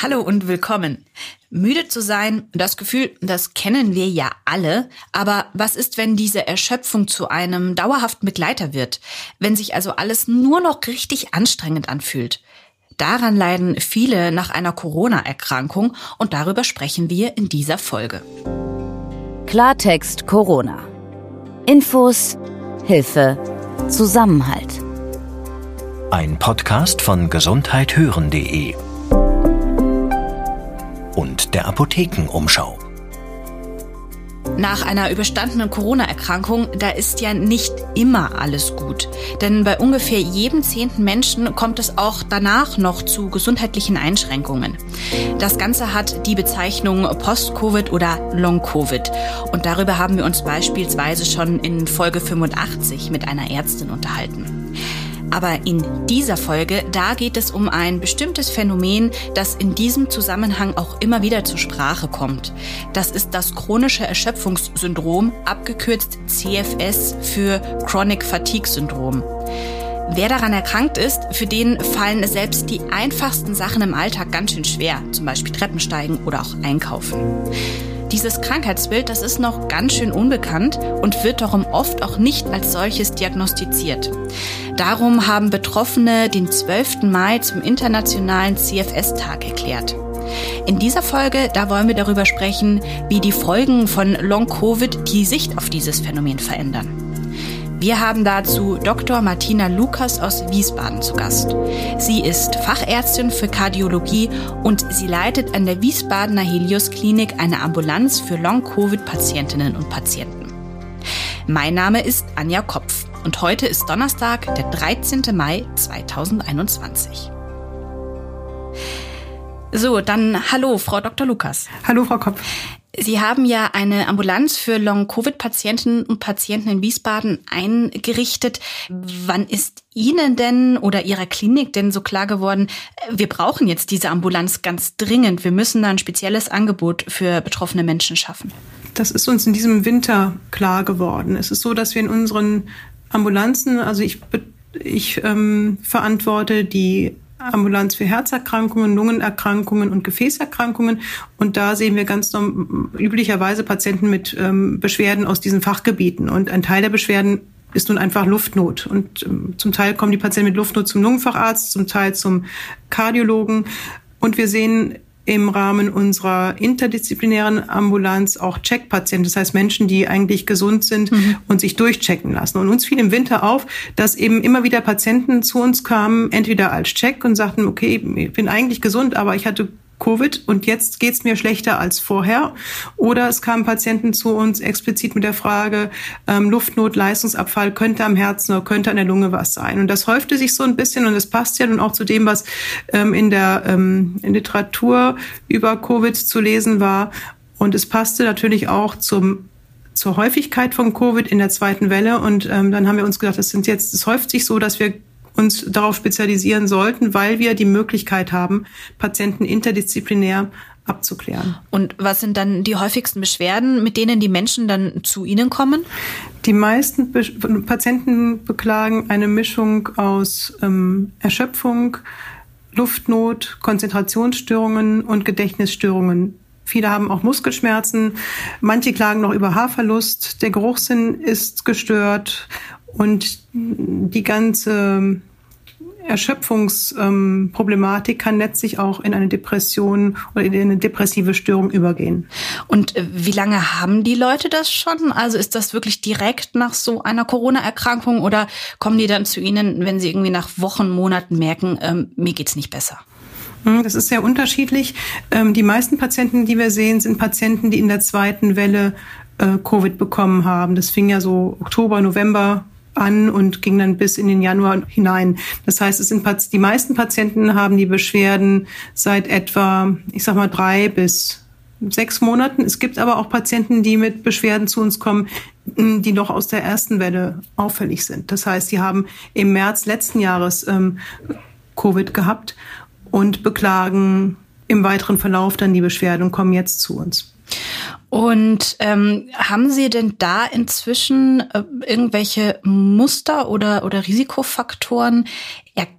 Hallo und willkommen. Müde zu sein, das Gefühl, das kennen wir ja alle. Aber was ist, wenn diese Erschöpfung zu einem dauerhaften Begleiter wird? Wenn sich also alles nur noch richtig anstrengend anfühlt? Daran leiden viele nach einer Corona-Erkrankung und darüber sprechen wir in dieser Folge. Klartext Corona. Infos, Hilfe, Zusammenhalt. Ein Podcast von gesundheithören.de und der Apothekenumschau. Nach einer überstandenen Corona-Erkrankung, da ist ja nicht immer alles gut. Denn bei ungefähr jedem zehnten Menschen kommt es auch danach noch zu gesundheitlichen Einschränkungen. Das Ganze hat die Bezeichnung Post-Covid oder Long-Covid. Und darüber haben wir uns beispielsweise schon in Folge 85 mit einer Ärztin unterhalten. Aber in dieser Folge, da geht es um ein bestimmtes Phänomen, das in diesem Zusammenhang auch immer wieder zur Sprache kommt. Das ist das chronische Erschöpfungssyndrom, abgekürzt CFS für Chronic Fatigue Syndrom. Wer daran erkrankt ist, für den fallen selbst die einfachsten Sachen im Alltag ganz schön schwer, zum Beispiel Treppensteigen oder auch Einkaufen. Dieses Krankheitsbild, das ist noch ganz schön unbekannt und wird darum oft auch nicht als solches diagnostiziert. Darum haben Betroffene den 12. Mai zum internationalen CFS-Tag erklärt. In dieser Folge, da wollen wir darüber sprechen, wie die Folgen von Long-Covid die Sicht auf dieses Phänomen verändern. Wir haben dazu Dr. Martina Lukas aus Wiesbaden zu Gast. Sie ist Fachärztin für Kardiologie und sie leitet an der Wiesbadener Helios Klinik eine Ambulanz für Long-Covid-Patientinnen und Patienten. Mein Name ist Anja Kopf und heute ist Donnerstag, der 13. Mai 2021. So, dann hallo, Frau Dr. Lukas. Hallo, Frau Kopf. Sie haben ja eine Ambulanz für Long-Covid-Patienten und Patienten in Wiesbaden eingerichtet. Wann ist Ihnen denn oder Ihrer Klinik denn so klar geworden, wir brauchen jetzt diese Ambulanz ganz dringend. Wir müssen da ein spezielles Angebot für betroffene Menschen schaffen? Das ist uns in diesem Winter klar geworden. Es ist so, dass wir in unseren Ambulanzen, also ich, ich ähm, verantworte die Ambulanz für Herzerkrankungen, Lungenerkrankungen und Gefäßerkrankungen. Und da sehen wir ganz üblicherweise Patienten mit ähm, Beschwerden aus diesen Fachgebieten. Und ein Teil der Beschwerden ist nun einfach Luftnot. Und ähm, zum Teil kommen die Patienten mit Luftnot zum Lungenfacharzt, zum Teil zum Kardiologen. Und wir sehen im Rahmen unserer interdisziplinären Ambulanz auch Checkpatienten, das heißt Menschen, die eigentlich gesund sind mhm. und sich durchchecken lassen. Und uns fiel im Winter auf, dass eben immer wieder Patienten zu uns kamen, entweder als Check und sagten, okay, ich bin eigentlich gesund, aber ich hatte Covid und jetzt geht's mir schlechter als vorher. Oder es kamen Patienten zu uns explizit mit der Frage, ähm, Luftnot, Leistungsabfall könnte am Herzen oder könnte an der Lunge was sein. Und das häufte sich so ein bisschen und es passt ja nun auch zu dem, was ähm, in der ähm, in Literatur über Covid zu lesen war. Und es passte natürlich auch zum zur Häufigkeit von Covid in der zweiten Welle. Und ähm, dann haben wir uns gedacht, das sind jetzt, es häuft sich so, dass wir uns darauf spezialisieren sollten, weil wir die Möglichkeit haben, Patienten interdisziplinär abzuklären. Und was sind dann die häufigsten Beschwerden, mit denen die Menschen dann zu Ihnen kommen? Die meisten Be Patienten beklagen eine Mischung aus ähm, Erschöpfung, Luftnot, Konzentrationsstörungen und Gedächtnisstörungen. Viele haben auch Muskelschmerzen. Manche klagen noch über Haarverlust. Der Geruchssinn ist gestört und die ganze Erschöpfungsproblematik kann letztlich auch in eine Depression oder in eine depressive Störung übergehen. Und äh, wie lange haben die Leute das schon? Also ist das wirklich direkt nach so einer Corona-Erkrankung oder kommen die dann zu Ihnen, wenn sie irgendwie nach Wochen, Monaten merken, ähm, mir geht's nicht besser? Hm, das ist sehr unterschiedlich. Ähm, die meisten Patienten, die wir sehen, sind Patienten, die in der zweiten Welle äh, Covid bekommen haben. Das fing ja so Oktober, November an und ging dann bis in den Januar hinein. Das heißt, es sind die meisten Patienten haben die Beschwerden seit etwa, ich sag mal, drei bis sechs Monaten. Es gibt aber auch Patienten, die mit Beschwerden zu uns kommen, die noch aus der ersten Welle auffällig sind. Das heißt, sie haben im März letzten Jahres ähm, Covid gehabt und beklagen im weiteren Verlauf dann die Beschwerden und kommen jetzt zu uns. Und ähm, haben Sie denn da inzwischen äh, irgendwelche Muster oder, oder Risikofaktoren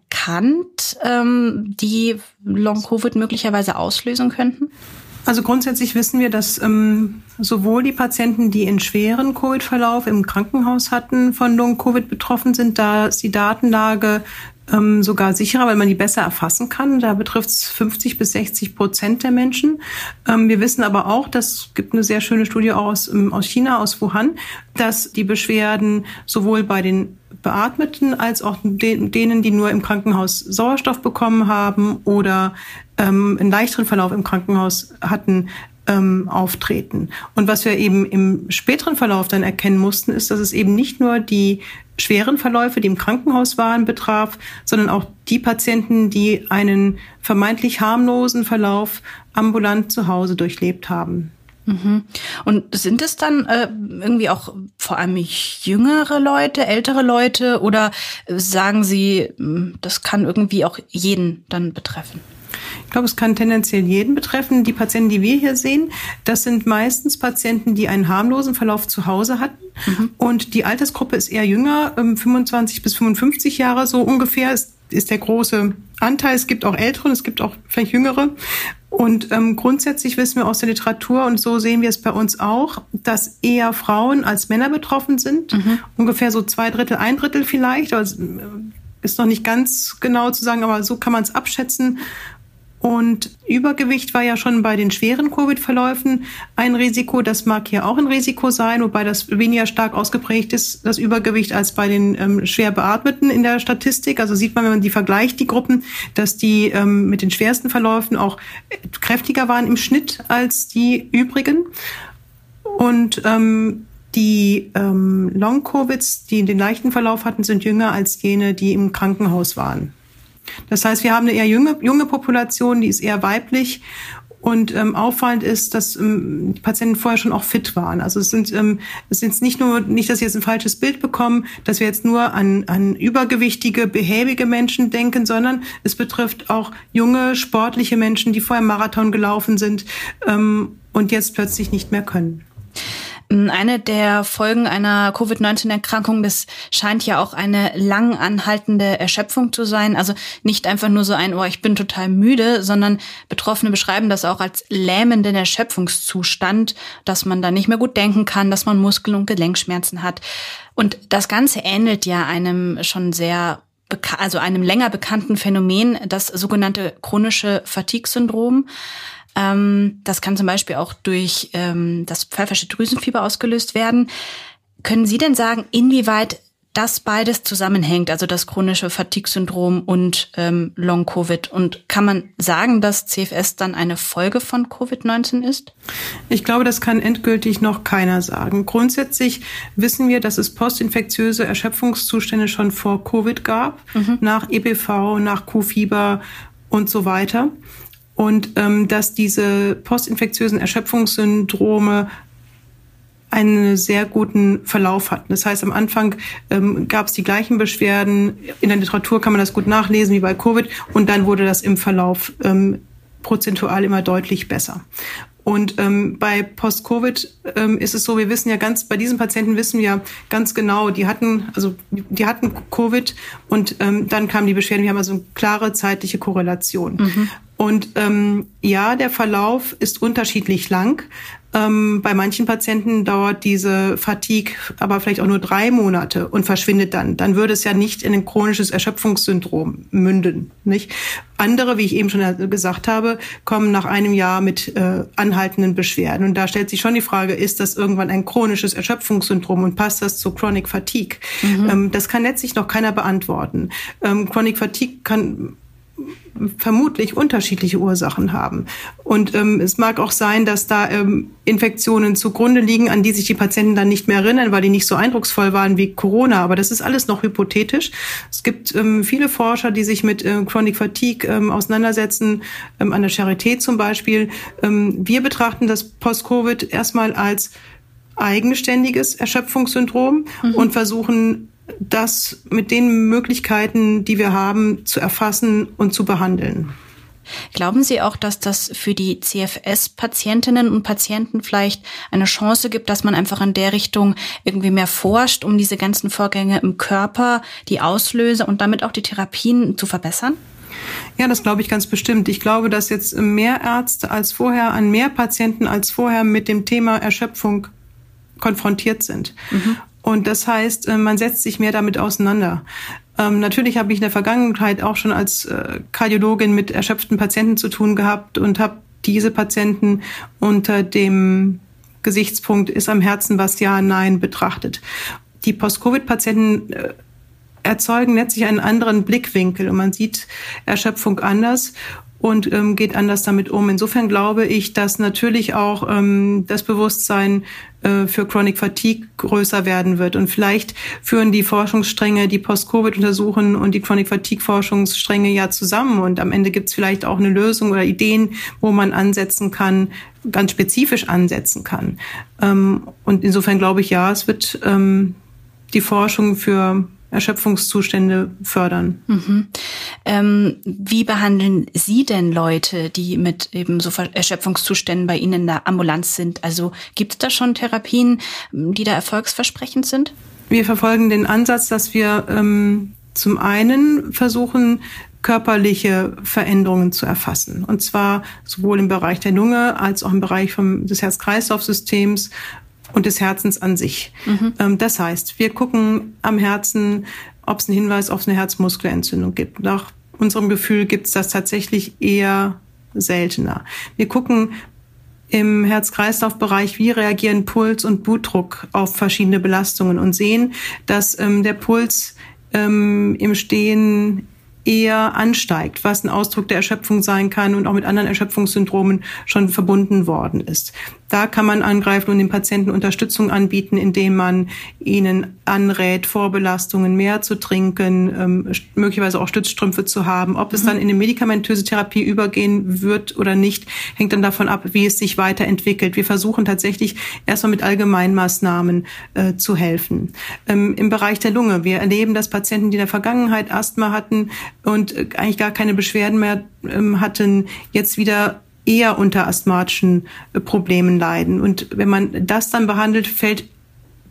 bekannt, ähm, die Long-Covid möglicherweise auslösen könnten? Also grundsätzlich wissen wir, dass ähm, sowohl die Patienten, die in schweren Covid-Verlauf im Krankenhaus hatten, von Long-Covid betroffen sind, da ist die Datenlage ähm, sogar sicherer, weil man die besser erfassen kann. Da betrifft es 50 bis 60 Prozent der Menschen. Ähm, wir wissen aber auch, das gibt eine sehr schöne Studie aus, ähm, aus China, aus Wuhan, dass die Beschwerden sowohl bei den Beatmeten als auch denen, die nur im Krankenhaus Sauerstoff bekommen haben oder ähm, einen leichteren Verlauf im Krankenhaus hatten, ähm, auftreten. Und was wir eben im späteren Verlauf dann erkennen mussten, ist, dass es eben nicht nur die schweren Verläufe, die im Krankenhaus waren, betraf, sondern auch die Patienten, die einen vermeintlich harmlosen Verlauf ambulant zu Hause durchlebt haben. Mhm. Und sind es dann äh, irgendwie auch vor allem jüngere Leute, ältere Leute oder sagen Sie, hm, das kann irgendwie auch jeden dann betreffen? Ich glaube, es kann tendenziell jeden betreffen. Die Patienten, die wir hier sehen, das sind meistens Patienten, die einen harmlosen Verlauf zu Hause hatten. Mhm. Und die Altersgruppe ist eher jünger, 25 ähm, bis 55 Jahre so ungefähr ist, ist der große Anteil. Es gibt auch ältere, es gibt auch vielleicht jüngere. Und ähm, grundsätzlich wissen wir aus der Literatur, und so sehen wir es bei uns auch, dass eher Frauen als Männer betroffen sind. Mhm. Ungefähr so zwei Drittel, ein Drittel vielleicht. Also, ist noch nicht ganz genau zu sagen, aber so kann man es abschätzen. Und Übergewicht war ja schon bei den schweren Covid-Verläufen ein Risiko. Das mag hier auch ein Risiko sein, wobei das weniger stark ausgeprägt ist, das Übergewicht, als bei den ähm, schwer Beatmeten in der Statistik. Also sieht man, wenn man die vergleicht, die Gruppen, dass die ähm, mit den schwersten Verläufen auch kräftiger waren im Schnitt als die übrigen. Und ähm, die ähm, Long-Covids, die den leichten Verlauf hatten, sind jünger als jene, die im Krankenhaus waren. Das heißt, wir haben eine eher junge, junge Population, die ist eher weiblich und ähm, auffallend ist, dass ähm, die Patienten vorher schon auch fit waren. Also es sind ähm, es sind nicht nur nicht, dass sie jetzt ein falsches Bild bekommen, dass wir jetzt nur an, an übergewichtige, behäbige Menschen denken, sondern es betrifft auch junge, sportliche Menschen, die vorher Marathon gelaufen sind ähm, und jetzt plötzlich nicht mehr können. Eine der Folgen einer Covid-19-Erkrankung, das scheint ja auch eine lang anhaltende Erschöpfung zu sein. Also nicht einfach nur so ein, oh, ich bin total müde, sondern Betroffene beschreiben das auch als lähmenden Erschöpfungszustand, dass man da nicht mehr gut denken kann, dass man Muskel- und Gelenkschmerzen hat. Und das Ganze ähnelt ja einem schon sehr also einem länger bekannten Phänomen, das sogenannte chronische Fatigue-Syndrom. Ähm, das kann zum Beispiel auch durch ähm, das pfeifersche Drüsenfieber ausgelöst werden. Können Sie denn sagen, inwieweit das beides zusammenhängt, also das chronische Fatigue-Syndrom und ähm, Long-Covid? Und kann man sagen, dass CFS dann eine Folge von Covid-19 ist? Ich glaube, das kann endgültig noch keiner sagen. Grundsätzlich wissen wir, dass es postinfektiöse Erschöpfungszustände schon vor Covid gab, mhm. nach EPV, nach Q-Fieber und so weiter und ähm, dass diese postinfektiösen Erschöpfungssyndrome einen sehr guten Verlauf hatten. Das heißt, am Anfang ähm, gab es die gleichen Beschwerden. In der Literatur kann man das gut nachlesen wie bei Covid. Und dann wurde das im Verlauf ähm, prozentual immer deutlich besser. Und ähm, bei Post-Covid ähm, ist es so, wir wissen ja ganz, bei diesen Patienten wissen wir ganz genau, die hatten, also die hatten Covid und ähm, dann kamen die Beschwerden. Wir haben also eine klare zeitliche Korrelation. Mhm. Und ähm, ja, der Verlauf ist unterschiedlich lang. Ähm, bei manchen Patienten dauert diese Fatigue aber vielleicht auch nur drei Monate und verschwindet dann. Dann würde es ja nicht in ein chronisches Erschöpfungssyndrom münden. Nicht? Andere, wie ich eben schon gesagt habe, kommen nach einem Jahr mit äh, anhaltenden Beschwerden. Und da stellt sich schon die Frage, ist das irgendwann ein chronisches Erschöpfungssyndrom und passt das zu Chronic Fatigue? Mhm. Ähm, das kann letztlich noch keiner beantworten. Ähm, Chronic Fatigue kann vermutlich unterschiedliche Ursachen haben. Und ähm, es mag auch sein, dass da ähm, Infektionen zugrunde liegen, an die sich die Patienten dann nicht mehr erinnern, weil die nicht so eindrucksvoll waren wie Corona. Aber das ist alles noch hypothetisch. Es gibt ähm, viele Forscher, die sich mit äh, Chronic Fatigue ähm, auseinandersetzen, ähm, an der Charité zum Beispiel. Ähm, wir betrachten das Post-Covid erstmal als eigenständiges Erschöpfungssyndrom mhm. und versuchen das mit den Möglichkeiten, die wir haben, zu erfassen und zu behandeln. Glauben Sie auch, dass das für die CFS-Patientinnen und Patienten vielleicht eine Chance gibt, dass man einfach in der Richtung irgendwie mehr forscht, um diese ganzen Vorgänge im Körper, die Auslöser und damit auch die Therapien zu verbessern? Ja, das glaube ich ganz bestimmt. Ich glaube, dass jetzt mehr Ärzte als vorher an mehr Patienten als vorher mit dem Thema Erschöpfung konfrontiert sind. Mhm. Und das heißt, äh, man setzt sich mehr damit auseinander. Ähm, natürlich habe ich in der Vergangenheit auch schon als äh, Kardiologin mit erschöpften Patienten zu tun gehabt und habe diese Patienten unter dem Gesichtspunkt ist am Herzen was ja, nein betrachtet. Die Post-Covid-Patienten äh, erzeugen letztlich einen anderen Blickwinkel und man sieht Erschöpfung anders und ähm, geht anders damit um. Insofern glaube ich, dass natürlich auch ähm, das Bewusstsein äh, für Chronic Fatigue größer werden wird. Und vielleicht führen die Forschungsstränge, die Post-Covid untersuchen und die Chronic Fatigue Forschungsstränge ja zusammen. Und am Ende gibt es vielleicht auch eine Lösung oder Ideen, wo man ansetzen kann, ganz spezifisch ansetzen kann. Ähm, und insofern glaube ich, ja, es wird ähm, die Forschung für Erschöpfungszustände fördern. Mhm. Ähm, wie behandeln Sie denn Leute, die mit eben so Erschöpfungszuständen bei Ihnen in der Ambulanz sind? Also gibt es da schon Therapien, die da erfolgsversprechend sind? Wir verfolgen den Ansatz, dass wir ähm, zum einen versuchen, körperliche Veränderungen zu erfassen. Und zwar sowohl im Bereich der Lunge als auch im Bereich vom, des Herz-Kreislauf-Systems und des Herzens an sich. Mhm. Ähm, das heißt, wir gucken am Herzen, ob es einen Hinweis auf eine Herzmuskelentzündung gibt. Nach unserem Gefühl gibt es das tatsächlich eher seltener. Wir gucken im Herz-Kreislauf-Bereich, wie reagieren Puls und Blutdruck auf verschiedene Belastungen und sehen, dass ähm, der Puls ähm, im Stehen eher ansteigt, was ein Ausdruck der Erschöpfung sein kann und auch mit anderen Erschöpfungssyndromen schon verbunden worden ist. Da kann man angreifen und den Patienten Unterstützung anbieten, indem man ihnen anrät, Vorbelastungen mehr zu trinken, ähm, möglicherweise auch Stützstrümpfe zu haben. Ob es mhm. dann in eine medikamentöse Therapie übergehen wird oder nicht, hängt dann davon ab, wie es sich weiterentwickelt. Wir versuchen tatsächlich erstmal mit Allgemeinmaßnahmen äh, zu helfen. Ähm, Im Bereich der Lunge, wir erleben, dass Patienten, die in der Vergangenheit Asthma hatten und äh, eigentlich gar keine Beschwerden mehr ähm, hatten, jetzt wieder eher unter asthmatischen äh, Problemen leiden. Und wenn man das dann behandelt, fällt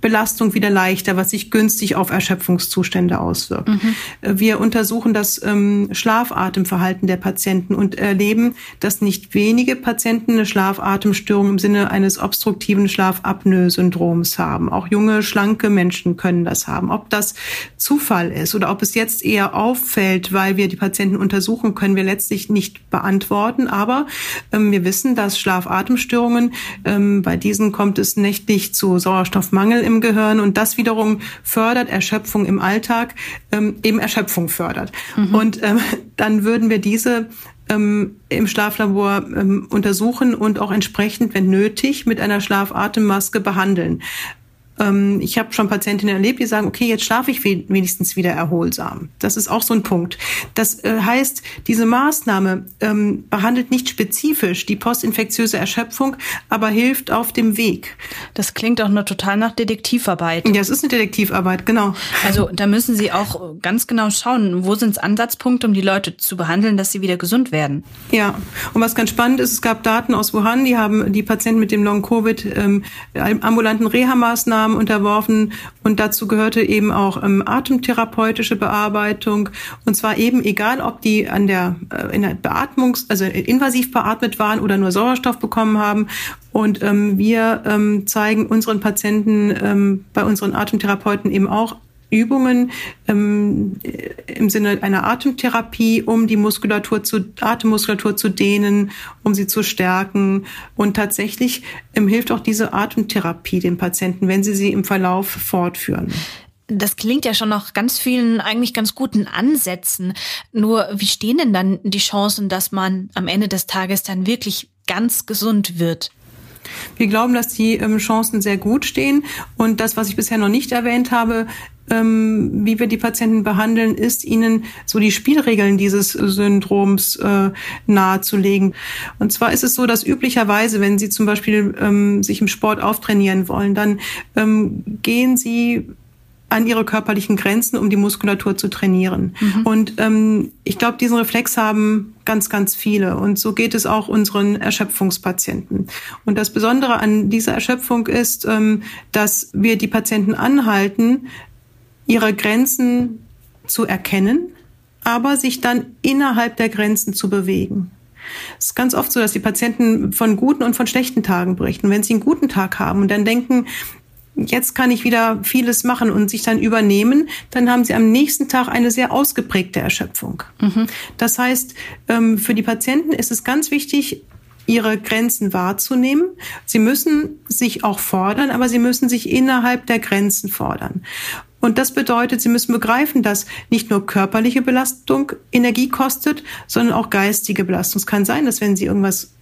Belastung wieder leichter, was sich günstig auf Erschöpfungszustände auswirkt. Mhm. Wir untersuchen das ähm, Schlafatemverhalten der Patienten und erleben, dass nicht wenige Patienten eine Schlafatemstörung im Sinne eines obstruktiven Schlafapnoe-Syndroms haben. Auch junge, schlanke Menschen können das haben. Ob das Zufall ist oder ob es jetzt eher auffällt, weil wir die Patienten untersuchen, können wir letztlich nicht beantworten. Aber ähm, wir wissen, dass Schlafatemstörungen, ähm, bei diesen kommt es nächtlich zu Sauerstoffmangel im Gehirn und das wiederum fördert Erschöpfung im Alltag, ähm, eben Erschöpfung fördert. Mhm. Und ähm, dann würden wir diese ähm, im Schlaflabor ähm, untersuchen und auch entsprechend, wenn nötig, mit einer Schlafatemmaske behandeln. Ähm, ich habe schon Patientinnen erlebt, die sagen, okay, jetzt schlafe ich wenigstens wieder erholsam. Das ist auch so ein Punkt. Das äh, heißt, diese Maßnahme ähm, behandelt nicht spezifisch die postinfektiöse Erschöpfung, aber hilft auf dem Weg. Das klingt auch nur total nach Detektivarbeit. Ja, es ist eine Detektivarbeit, genau. Also da müssen Sie auch ganz genau schauen, wo sind Ansatzpunkte, um die Leute zu behandeln, dass sie wieder gesund werden. Ja, und was ganz spannend ist, es gab Daten aus Wuhan, die haben die Patienten mit dem Long-Covid ähm, ambulanten Reha-Maßnahmen Maßnahmen unterworfen. Und dazu gehörte eben auch ähm, atemtherapeutische Bearbeitung. Und zwar eben egal, ob die an der äh, in der Beatmungs also invasiv beatmet waren oder nur Sauerstoff bekommen haben. Und ähm, wir ähm, zeigen unseren Patienten ähm, bei unseren Atemtherapeuten eben auch Übungen ähm, im Sinne einer Atemtherapie, um die Muskulatur zu, Atemmuskulatur zu dehnen, um sie zu stärken. Und tatsächlich ähm, hilft auch diese Atemtherapie den Patienten, wenn sie sie im Verlauf fortführen. Das klingt ja schon nach ganz vielen eigentlich ganz guten Ansätzen. Nur wie stehen denn dann die Chancen, dass man am Ende des Tages dann wirklich ganz gesund wird? Wir glauben, dass die ähm, Chancen sehr gut stehen. Und das, was ich bisher noch nicht erwähnt habe, ähm, wie wir die Patienten behandeln, ist ihnen so die Spielregeln dieses Syndroms äh, nahezulegen. Und zwar ist es so, dass üblicherweise, wenn sie zum Beispiel ähm, sich im Sport auftrainieren wollen, dann ähm, gehen sie an ihre körperlichen Grenzen, um die Muskulatur zu trainieren. Mhm. Und ähm, ich glaube, diesen Reflex haben ganz, ganz viele. Und so geht es auch unseren Erschöpfungspatienten. Und das Besondere an dieser Erschöpfung ist, ähm, dass wir die Patienten anhalten, ihre Grenzen zu erkennen, aber sich dann innerhalb der Grenzen zu bewegen. Es ist ganz oft so, dass die Patienten von guten und von schlechten Tagen berichten. Wenn sie einen guten Tag haben und dann denken, jetzt kann ich wieder vieles machen und sich dann übernehmen, dann haben sie am nächsten Tag eine sehr ausgeprägte Erschöpfung. Mhm. Das heißt, ähm, für die Patienten ist es ganz wichtig, ihre Grenzen wahrzunehmen. Sie müssen sich auch fordern, aber sie müssen sich innerhalb der Grenzen fordern. Und das bedeutet, Sie müssen begreifen, dass nicht nur körperliche Belastung Energie kostet, sondern auch geistige Belastung. Es kann sein, dass wenn Sie irgendwas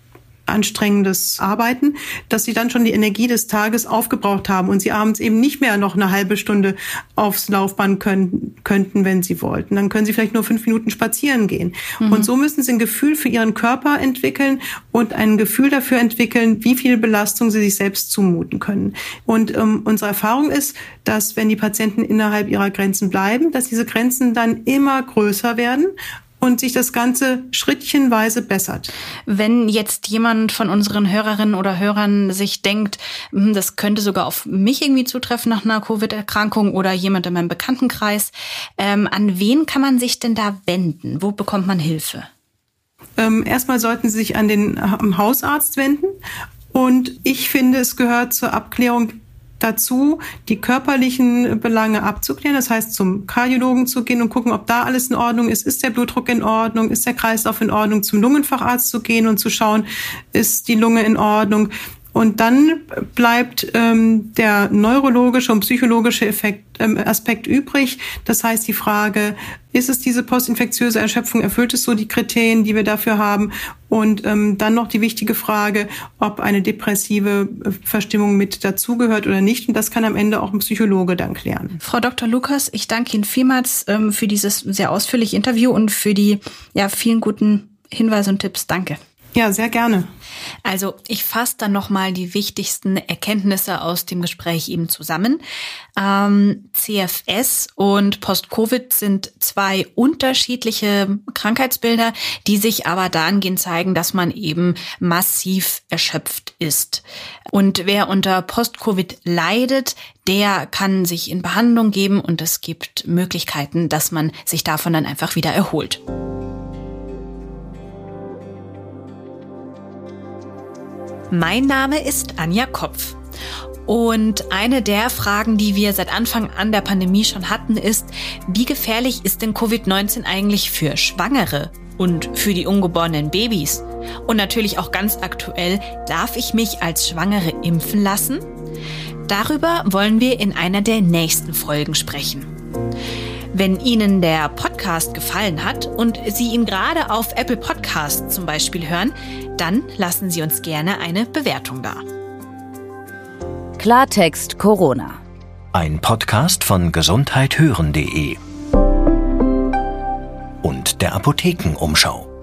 anstrengendes Arbeiten, dass sie dann schon die Energie des Tages aufgebraucht haben und sie abends eben nicht mehr noch eine halbe Stunde aufs Laufband können, könnten, wenn sie wollten. Dann können sie vielleicht nur fünf Minuten spazieren gehen. Mhm. Und so müssen sie ein Gefühl für ihren Körper entwickeln und ein Gefühl dafür entwickeln, wie viel Belastung sie sich selbst zumuten können. Und ähm, unsere Erfahrung ist, dass wenn die Patienten innerhalb ihrer Grenzen bleiben, dass diese Grenzen dann immer größer werden und sich das Ganze schrittchenweise bessert. Wenn jetzt jemand von unseren Hörerinnen oder Hörern sich denkt, hm, das könnte sogar auf mich irgendwie zutreffen nach einer Covid-Erkrankung oder jemand in meinem Bekanntenkreis, ähm, an wen kann man sich denn da wenden? Wo bekommt man Hilfe? Ähm, erstmal sollten Sie sich an den Hausarzt wenden. Und ich finde, es gehört zur Abklärung dazu, die körperlichen Belange abzuklären. Das heißt, zum Kardiologen zu gehen und gucken, ob da alles in Ordnung ist. Ist der Blutdruck in Ordnung? Ist der Kreislauf in Ordnung? Zum Lungenfacharzt zu gehen und zu schauen, ist die Lunge in Ordnung? Und dann bleibt ähm, der neurologische und psychologische Effekt, ähm, Aspekt übrig. Das heißt die Frage, ist es diese postinfektiöse Erschöpfung, erfüllt es so die Kriterien, die wir dafür haben? Und ähm, dann noch die wichtige Frage, ob eine depressive äh, Verstimmung mit dazugehört oder nicht. Und das kann am Ende auch ein Psychologe dann klären. Frau Dr. Lukas, ich danke Ihnen vielmals ähm, für dieses sehr ausführliche Interview und für die ja, vielen guten Hinweise und Tipps. Danke. Ja, sehr gerne. Also ich fasse dann nochmal die wichtigsten Erkenntnisse aus dem Gespräch eben zusammen. Ähm, CFS und Post-Covid sind zwei unterschiedliche Krankheitsbilder, die sich aber dahingehend zeigen, dass man eben massiv erschöpft ist. Und wer unter Post-Covid leidet, der kann sich in Behandlung geben und es gibt Möglichkeiten, dass man sich davon dann einfach wieder erholt. Mein Name ist Anja Kopf. Und eine der Fragen, die wir seit Anfang an der Pandemie schon hatten, ist, wie gefährlich ist denn Covid-19 eigentlich für Schwangere und für die ungeborenen Babys? Und natürlich auch ganz aktuell, darf ich mich als Schwangere impfen lassen? Darüber wollen wir in einer der nächsten Folgen sprechen. Wenn Ihnen der Podcast gefallen hat und Sie ihn gerade auf Apple Podcasts zum Beispiel hören, dann lassen Sie uns gerne eine Bewertung da. Klartext Corona. Ein Podcast von gesundheithören.de und der Apothekenumschau.